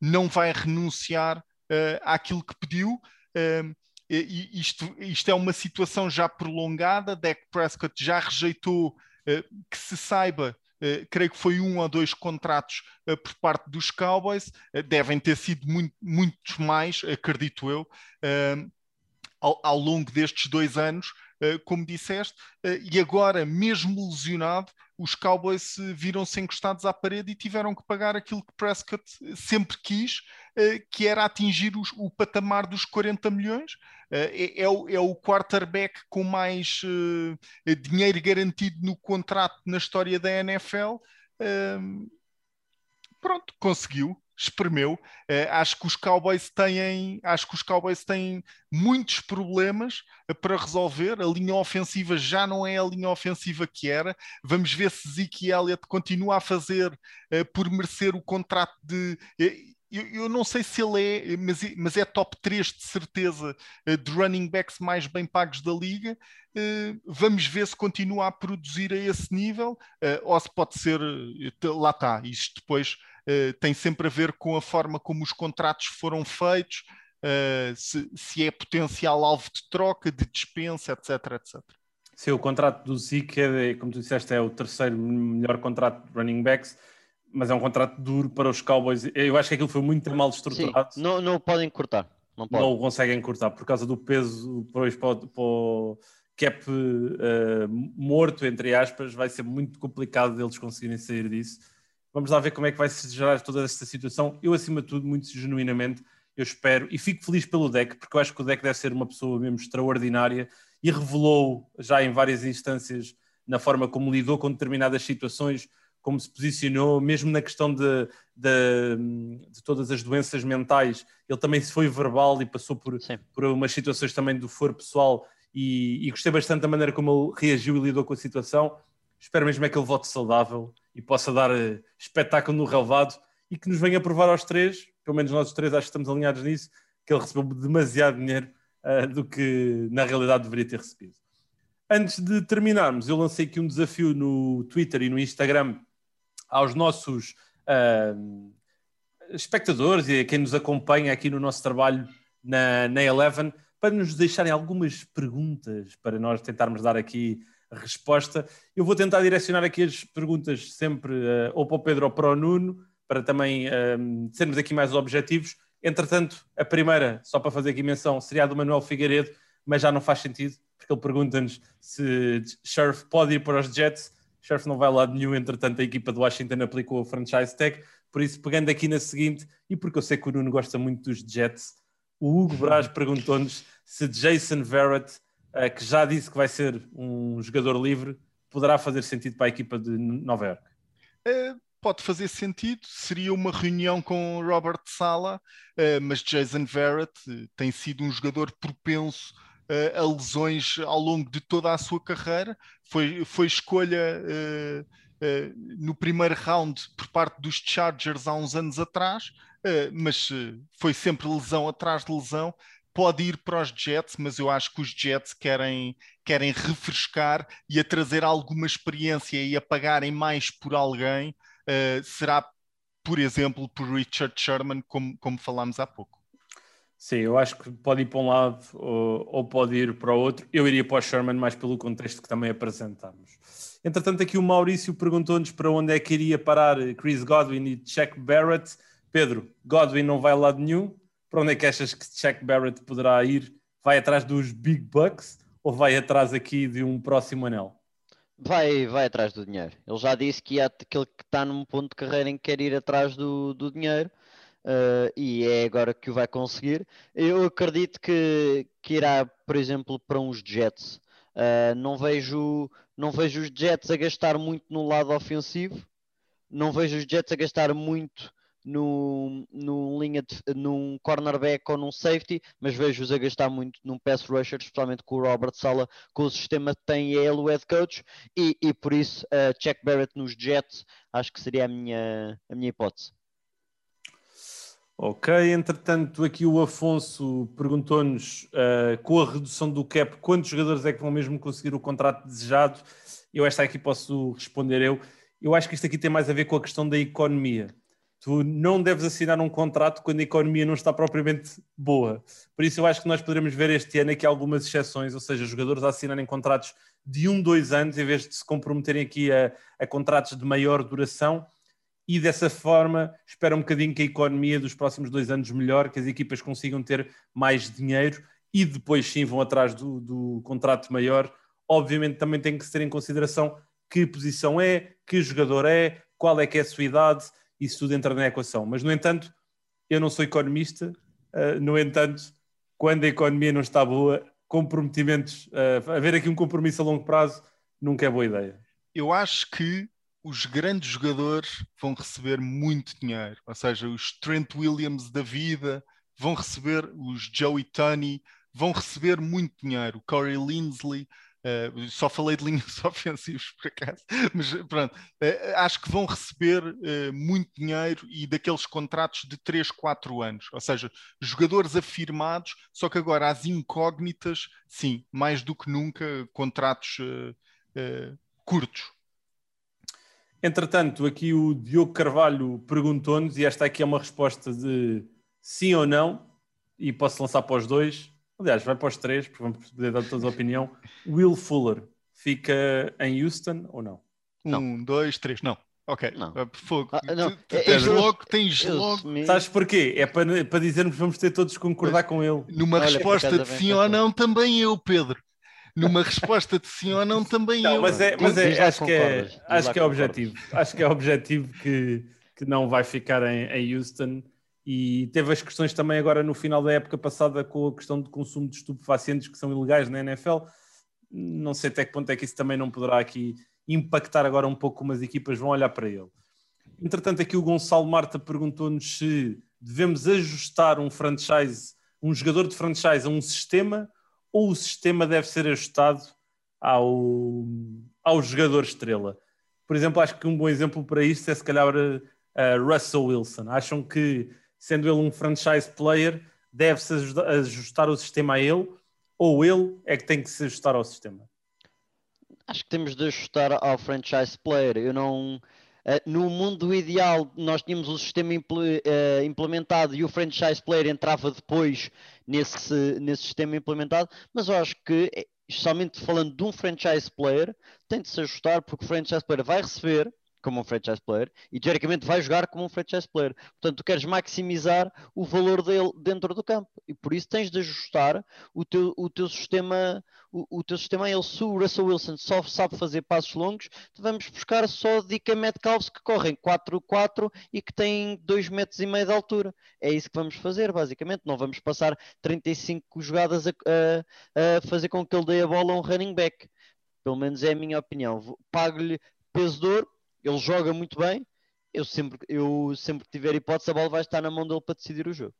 não vai renunciar uh, àquilo que pediu. Uh, isto, isto é uma situação já prolongada. Dak Prescott já rejeitou uh, que se saiba Uh, creio que foi um ou dois contratos uh, por parte dos Cowboys, uh, devem ter sido muito, muitos mais, acredito eu, ao, ao, longo destes dois anos, como disseste, e agora, mesmo lesionado, os Cowboys viram-se encostados à parede e tiveram que pagar aquilo que Prescott sempre quis, eh, que era atingir os, o patamar dos 40 milhões. Eh, é, é, o, é, o, quarterback com mais dinheiro garantido no contrato na história da NFL. Uh, pronto, conseguiu espremeu. Uh, acho que os Cowboys têm, acho que os Cowboys têm muitos problemas uh, para resolver. A linha ofensiva já não é a linha ofensiva que era. Vamos ver se Zeke Elliott continua a fazer uh, por merecer o contrato de eu, eu, não sei se ele é, mas, mas é top 3 de certeza de running backs mais bem pagos da liga. Vamos ver se continua a produzir a esse nível ou se pode ser, lá está, isto depois tem sempre a ver com a forma como os contratos foram feitos, se, se, é potencial alvo de troca, de dispensa, etc, etc. Sim, o contrato do Zeke, é, como tu disseste, é o terceiro melhor contrato de running backs mas é um contrato duro para os Cowboys. Eu acho que aquilo foi muito mal estruturado. Sim, não, não o podem cortar. Não, pode. não o conseguem cortar por causa do peso para, para, para o cap uh, morto, entre aspas. Vai ser muito complicado deles conseguirem sair disso. Vamos lá ver como é que vai se gerar toda esta situação. Eu, acima de tudo, muito genuinamente, eu espero e fico feliz pelo deck, porque eu acho que o deck deve ser uma pessoa mesmo extraordinária e revelou já em várias instâncias na forma como lidou com determinadas situações como se posicionou, mesmo na questão de, de, de, todas as doenças mentais, ele também se foi verbal e passou por, por umas situações também do foro pessoal e, e, gostei bastante da maneira como ele reagiu e lidou com a situação. Espero mesmo é que ele vote saudável e possa dar uh, espetáculo no relevado e que nos venha provar aos três, pelo menos nós três acho que estamos alinhados nisso, que ele recebeu demasiado dinheiro uh, do que na realidade deveria ter recebido. Antes de terminarmos, eu lancei aqui um desafio no Twitter e no Instagram aos nossos uh, espectadores e a quem nos acompanha aqui no nosso trabalho na, na Eleven para nos deixarem algumas perguntas para nós tentarmos dar aqui a resposta. Eu vou tentar direcionar aqui as perguntas sempre uh, ou para o Pedro ou para o Nuno, para também uh, sermos aqui mais objetivos. Entretanto, a primeira, só para fazer aqui menção, seria a do Manuel Figueiredo, mas já não faz sentido, porque ele pergunta-nos se Sheriff pode ir para os Jets. Sheriff não vai lá nenhum, entretanto, a equipa do Washington aplicou a franchise tag. Por isso, pegando aqui na seguinte, e porque eu sei que o Nuno gosta muito dos Jets, o Hugo Braz perguntou-nos se Jason Verrett, que já disse que vai ser um jogador livre, poderá fazer sentido para a equipa de Nova York. É, pode fazer sentido, seria uma reunião com Robert Sala, uh, mas Jason Verrett uh, tem sido um jogador propenso a lesões ao longo de toda a sua carreira. Foi, foi escolha no primeiro round por parte dos Chargers há uns anos atrás eh, mas eh, foi sempre lesão atrás de lesão. Pode ir para os Jets, mas eu acho que os Jets querem, querem refrescar e a trazer alguma experiência e a pagarem mais por alguém. Uh, será, por exemplo, por Richard Sherman, como, como falámos há pouco. Sim, eu acho que pode ir para um lado ou, ou, pode ir para o outro. Eu iria para o Sherman mais pelo contexto que também apresentamos. Entretanto, aqui o Maurício perguntou-nos para onde é que iria parar Chris Godwin e Chuck Barrett. Pedro, Godwin não vai a lado nenhum. Para onde é que achas que Chuck Barrett poderá ir? Vai atrás dos Big Bucks ou vai atrás aqui de um próximo anel? Vai, vai atrás do dinheiro. Ele já disse que, há aquele que está num ponto de carreira em que quer ir atrás do, do dinheiro uh, e é agora que o vai conseguir. Eu acredito que, que irá, por exemplo, para uns Jets. Uh, não, vejo, não vejo os Jets a gastar muito no lado ofensivo, não vejo os Jets a gastar muito num, linha de, num cornerback ou num safety, mas vejo-os a gastar muito num pass rusher, especialmente com o Robert Sala, com o sistema que tem ele, o head coach, e, e por isso uh, Chuck Barrett nos Jets acho que seria a minha, a minha hipótese. Ok, entretanto, aqui o Afonso perguntou-nos uh, com a redução do cap, quantos jogadores é que vão mesmo conseguir o contrato desejado? Eu esta aqui posso responder eu. Eu acho que isto aqui tem mais a ver com a questão da economia tu não deves assinar um contrato quando a economia não está propriamente boa. Por isso eu acho que nós poderemos ver este ano aqui algumas exceções, ou seja, jogadores a assinarem contratos de um, dois anos, em vez de se comprometerem aqui a, a contratos de maior duração, e dessa forma espera um bocadinho que a economia dos próximos dois anos melhore, que as equipas consigam ter mais dinheiro e depois sim vão atrás do, do contrato maior. Obviamente também tem que se ter em consideração que posição é, que jogador é, qual é que é a sua idade, isso tudo entra na equação. Mas, no entanto, eu não sou economista, uh, no entanto, quando a economia não está boa, comprometimentos, uh, haver aqui um compromisso a longo prazo nunca é boa ideia. Eu acho que os grandes jogadores vão receber muito dinheiro, ou seja, os Trent Williams da vida vão receber, os Joey Tunney vão receber muito dinheiro, o Corey Linsley, Uh, só falei de linhas ofensivas por acaso, mas pronto, uh, acho que vão receber uh, muito dinheiro e daqueles contratos de 3, 4 anos, ou seja, jogadores afirmados, só que agora as incógnitas, sim, mais do que nunca, contratos curtos. Entretanto, aqui o Diogo Carvalho perguntou-nos, e esta aqui é uma resposta de sim ou não, e posso lançar para os dois. Aliás, vai para os três, porque vamos poder dar toda a opinião. Will Fuller fica em Houston ou não? Um, dois, três, não. Ok, não. Ah, fogo. Ah, não. Tu, tu é, tens eu, logo, tens eu, logo. Eu, Sabes porquê? É para, para dizermos que vamos ter todos que concordar com ele. Numa Olha, resposta de sim ou não, também eu, Pedro. Numa resposta de sim ou não, também não, eu. Mas é, mas é, acho, que é, acho que é objetivo. Acho que é objetivo que, que não vai ficar em, em Houston e teve as questões também agora no final da época passada com a questão de consumo de estupefacientes que são ilegais na NFL. Não sei até que ponto é que isso também não poderá aqui impactar agora um pouco como as equipas vão olhar para ele. Entretanto, aqui o Gonçalo Marta perguntou-nos se devemos ajustar um franchise, um jogador de franchise a um sistema ou o sistema deve ser ajustado ao, ao jogador estrela. Por exemplo, acho que um bom exemplo para isto é se calhar uh, Russell Wilson. Acham que, sendo ele um franchise player, deve-se ajustar o sistema a ele ou ele é que tem que se ajustar ao sistema? Acho que temos de ajustar ao franchise player. Eu não. Uh, no mundo ideal, nós tínhamos o sistema uh, implementado e o franchise player entrava depois nesse, nesse sistema implementado, mas eu acho que, somente falando de um franchise player, tem de se ajustar porque o franchise player vai receber como um franchise player e teoricamente vai jogar como um franchise player. Portanto, tu queres maximizar o valor dele dentro do campo e por isso tens de ajustar o teu, o teu sistema o, o teu sistema a ele. Se o Russell Wilson só sabe fazer passos longos, vamos buscar só Dica Metcalves que correm 4-4 e que têm 2 metros e meio de altura. É isso que vamos fazer, basicamente. Não vamos passar 35 jogadas a, a, a fazer com que ele dê a bola a um running back. Pelo menos é a minha opinião. Pago-lhe peso de ouro, ele joga muito bem. Eu sempre, eu sempre que tiver hipótese, a bola vai estar na mão dele para decidir o jogo.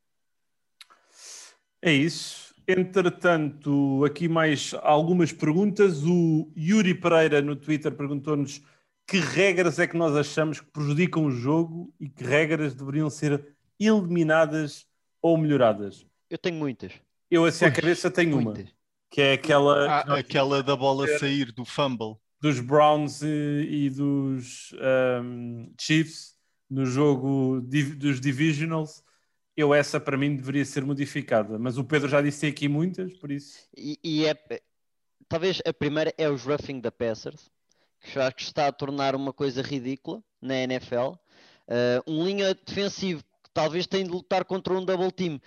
É isso. Entretanto, aqui mais algumas perguntas. O Yuri Pereira no Twitter perguntou-nos que regras é que nós achamos que prejudicam o jogo e que regras deveriam ser eliminadas ou melhoradas. Eu tenho muitas. Eu assim à cabeça tenho muitas. uma, que é aquela... Ah, aquela da bola sair, do fumble dos Browns e, e dos um, Chiefs no jogo dos Divisionals, eu essa para mim deveria ser modificada. Mas o Pedro já disse aqui muitas, por isso. E, e é talvez a primeira é os roughing the passers, que já que está a tornar uma coisa ridícula na NFL. Uh, um linha defensivo que talvez tenha de lutar contra um double team,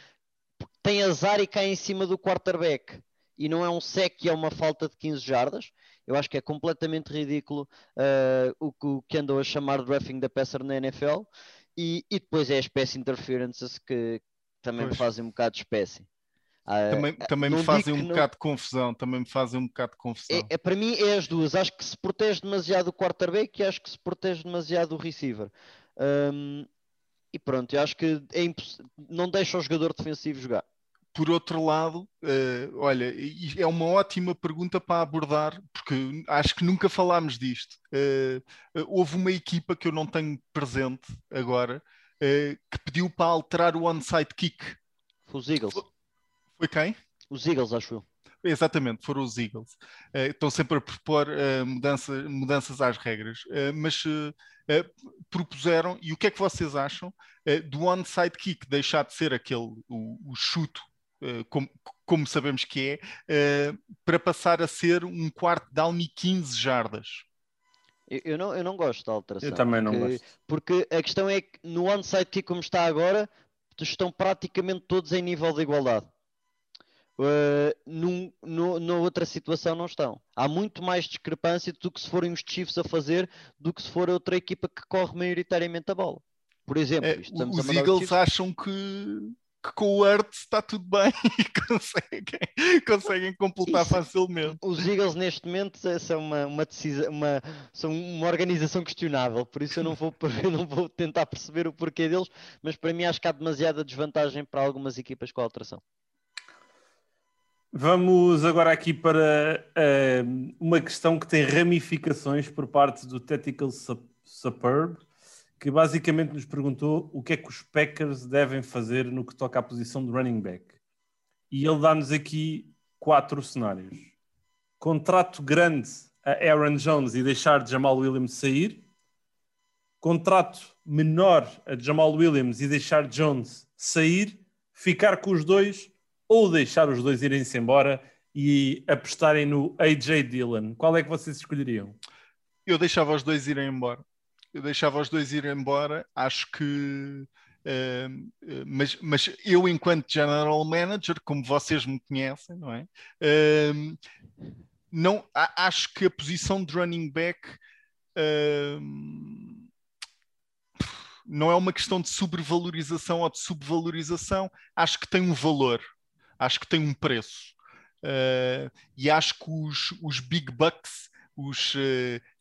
tem azar e cai em cima do quarterback e não é um sec, é uma falta de 15 jardas. Eu acho que é completamente ridículo uh, o, que, o que andou a chamar de roughing da passer na NFL. E, e depois é as espécie interferences que também me fazem um bocado de espécie. Uh, também também me fazem um bocado de confusão. Também me fazem um bocado de confusão. É, é, para mim é as duas. Acho que se protege demasiado o quarterback e acho que se protege demasiado o receiver. Um, e pronto, eu acho que é não deixa o jogador defensivo jogar por outro lado, uh, olha, é uma ótima pergunta para abordar, porque acho que nunca falámos disto. Uh, uh, houve uma equipa que eu não tenho presente agora que pediu para alterar o onside kick. Foi os Eagles. Foi quem? Os Eagles, acho eu. Exatamente, foram os Eagles. estão sempre a propor mudança, mudanças às regras, mas propuseram, e o que é que vocês acham do onside kick deixar de ser aquele, o, o chuto como, como, sabemos que é, uh, para passar a ser um quarto down e 15 jardas. Eu, eu, não, eu não gosto da alteração. Eu também não porque, gosto. Porque a questão é que no onside kick como está agora, estão praticamente todos em nível de igualdade. Uh, num, no, na outra situação não estão. Há muito mais discrepância do que se forem os Chiefs a fazer do que se for outra equipa que corre maioritariamente a bola. Por exemplo, é, os Eagles acham que que com o Earth está tudo bem e conseguem, conseguem completar Isso, facilmente. Os Eagles neste momento são uma, uma, decisão, uma, são uma organização questionável, por isso eu não, vou, eu não vou tentar perceber o porquê deles, mas para mim acho que há demasiada desvantagem para algumas equipas com a alteração. Vamos agora aqui para uh, uma questão que tem ramificações por parte do Tactical Superb que basicamente nos perguntou o que é que os Packers devem fazer no que toca à posição de running back. E ele dá-nos aqui quatro cenários. Contrato grande a Aaron Jones e deixar Jamal Williams sair. Contrato menor a Jamal Williams e deixar Jones sair. Ficar com os dois ou deixar os dois irem-se embora e apostarem no AJ Dillon. Qual é que vocês escolheriam? Eu deixava os dois irem embora eu deixava os dois ir embora. Acho que. Uh, mas, mas eu, enquanto General Manager, como vocês me conhecem, não é? Uh, não, acho que a posição de running back uh, não é uma questão de sobrevalorização ou de subvalorização. Acho que tem um valor, acho que tem um preço. e acho que os, os big bucks, os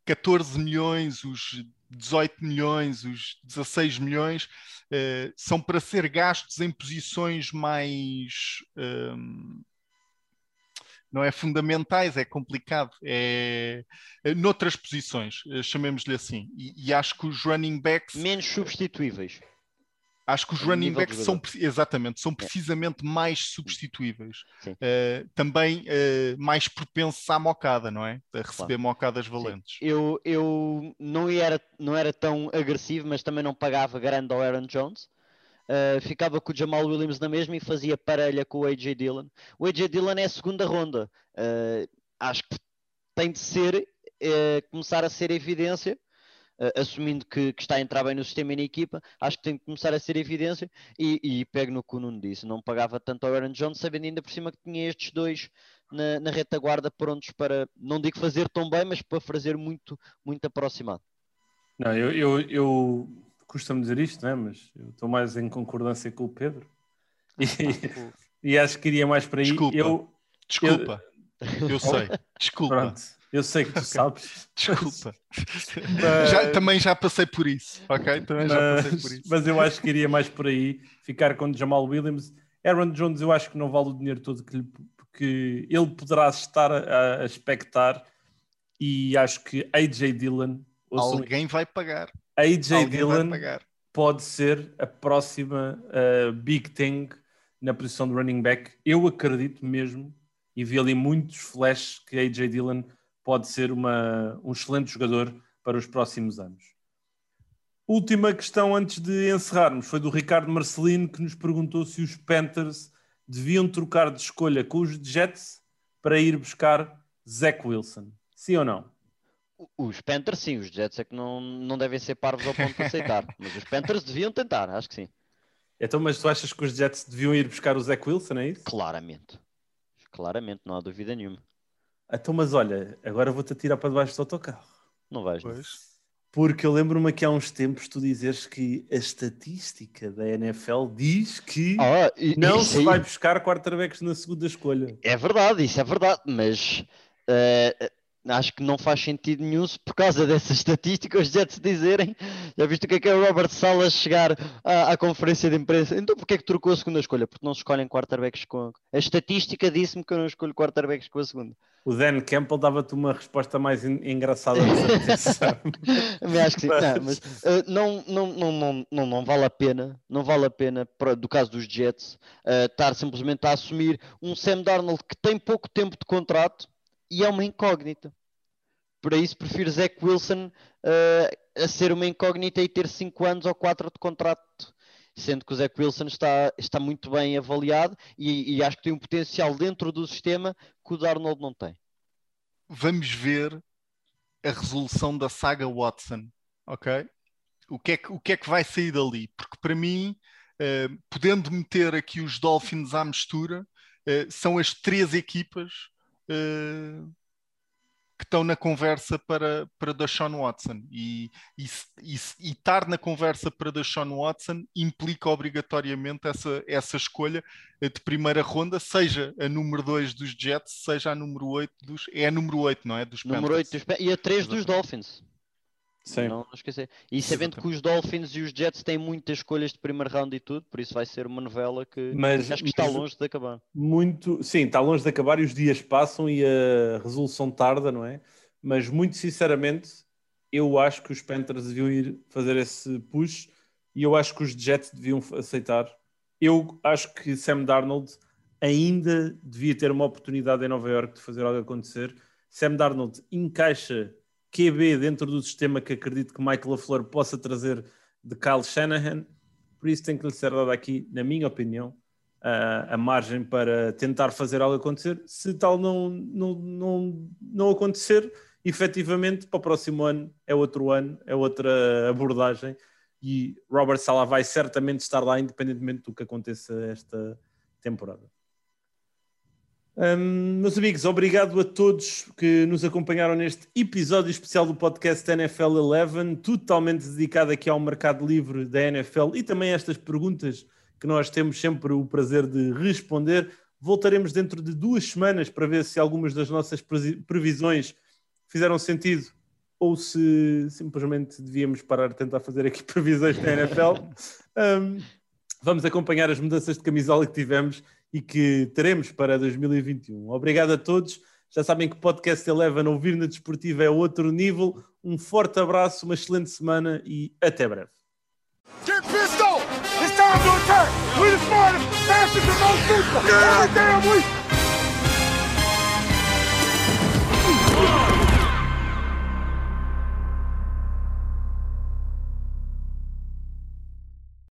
14 milhões, os 18 milhões, os 16 milhões, uh, são para ser gastos em posições mais. Um, ehm, não é fundamentais, é complicado, é, é noutras posições, chamemos-lhe assim. E, e, acho que os running backs menos substituíveis. Acho que os running backs são exatamente são precisamente mais substituíveis. Uh, também uh, mais propensos à mocada, não é? A receber claro. mocadas valentes. Eu, eu não, era, não era tão agressivo, mas também não pagava grande ao Aaron Jones. Uh, ficava com o Jamal Williams na mesma e fazia parelha com o AJ Dillon. O AJ Dillon é a segunda ronda. acho que tem de ser, começar a ser evidência assumindo que, que, está a entrar bem no sistema e na equipa, acho que tem que começar a ser evidência e, e pego no que o Nuno disse, não pagava tanto ao Aaron Jones, sabendo ainda por cima que tinha estes dois na, na retaguarda prontos para, não digo fazer tão bem, mas para fazer muito, muito aproximado. Não, eu, eu, eu custa-me dizer isto, né? mas eu estou mais em concordância com o Pedro e, e acho que iria mais para aí. Desculpa, eu, desculpa, eu, eu sei, desculpa. Pronto. Eu sei que tu sabes. Desculpa. Mas... Já, também já passei por isso, ok? Também mas, já passei por isso. Mas eu acho que iria mais por aí, ficar com Jamal Williams. Aaron Jones eu acho que não vale o dinheiro todo que, lhe, que ele poderá estar a, a expectar e acho que AJ Dillon... Alguém vai pagar. AJ Alguém Dillon pode ser a próxima uh, big thing na posição de running back. Eu acredito mesmo e vi ali muitos flashes que AJ Dillon pode ser uma, um excelente jogador para os próximos anos. Última questão antes de encerrarmos foi do Ricardo Marcelino que nos perguntou se os Panthers deviam trocar de escolha com os Jets para ir buscar Zach Wilson. Sim ou não? Os Panthers sim, os Jets é que não, não devem ser parvos ao ponto de aceitar. mas os Panthers deviam tentar, acho que sim. Então, mas tu achas que os Jets deviam ir buscar o Zach Wilson, é isso? Claramente. Claramente, não há dúvida nenhuma. Então, mas olha, agora vou-te atirar para debaixo do autocarro. Não vais. Pois. Porque eu lembro-me que há uns tempos tu dizeres que a estatística da NFL diz que ah, não se vai buscar quarterbacks na segunda escolha. É verdade, isso é verdade, mas uh, acho que não faz sentido nenhum por causa dessa estatística os Jets dizerem, já viste o que é que é o Robert Salas chegar à, à, conferência de imprensa, então porquê é que trocou a segunda escolha? Porque não se escolhem quarterbacks com a estatística disse-me que eu não escolho quarterbacks com a segunda. O Dan Campbell dava-te uma resposta mais engraçada acho que sim, mas... Não, mas, uh, não, não, não, não, não, não vale a pena, não vale a pena, para, do caso dos Jets, uh, estar simplesmente a assumir um Sam Darnold que tem pouco tempo de contrato e é uma incógnita. Por isso prefiro Zach Wilson uh, a ser uma incógnita e ter 5 anos ou 4 de contrato. Sendo que o Zach Wilson está, está muito bem avaliado e, e acho que tem um potencial dentro do sistema que o Darnold não tem. Vamos ver a resolução da saga Watson, ok? O que é que, o que, é que vai sair dali? Porque para mim, uh, podendo meter aqui os Dolphins à mistura, uh, são as três equipas uh, que estão na conversa para, para Deshaun Watson. E, e, e, e, estar na conversa para Deshaun Watson implica obrigatoriamente essa, essa escolha de primeira ronda, seja a número 2 dos Jets, seja a número 8 dos. É a número 8, não é? Dos número 8 dos, e a 3 dos Dolphins. Sim. Não, não esquecer. E sabendo que os Dolphins e os Jets têm muitas escolhas de primeiro round e tudo, por isso vai ser uma novela que mas, acho que está longe de acabar. Muito, sim, está longe de acabar e os dias passam e a resolução tarda, não é? Mas muito sinceramente, eu acho que os Panthers deviam ir fazer esse push e eu acho que os Jets deviam aceitar. Eu acho que Sam Darnold ainda devia ter uma oportunidade em Nova York de fazer algo acontecer. Sam Darnold encaixa QB dentro do sistema que acredito que Michael LaFleur possa trazer de Kyle Shanahan. Por isso tem que lhe ser dado aqui, na minha opinião, a, a margem para tentar fazer algo acontecer. Se tal não, não, não, não acontecer, efetivamente, para o próximo ano é outro ano, é outra abordagem e Robert Sala vai certamente estar lá, independentemente do que aconteça esta temporada. Um, meus amigos, obrigado a todos que nos acompanharam neste episódio especial do podcast NFL 11, totalmente dedicado aqui ao mercado livre da NFL e também estas perguntas que nós temos sempre o prazer de responder. Voltaremos dentro de duas semanas para ver se algumas das nossas previsões fizeram sentido ou se simplesmente devíamos parar de tentar fazer aqui previsões da NFL. Um, vamos acompanhar as mudanças de camisola que tivemos e que teremos para 2021. Obrigado a todos. Já sabem que o Podcast Eleven Ouvir na Desportiva é outro nível. Um forte abraço, uma excelente semana e até breve. Get pistol! It's time to attack! We the smartest, fastest, and most people! Every damn week!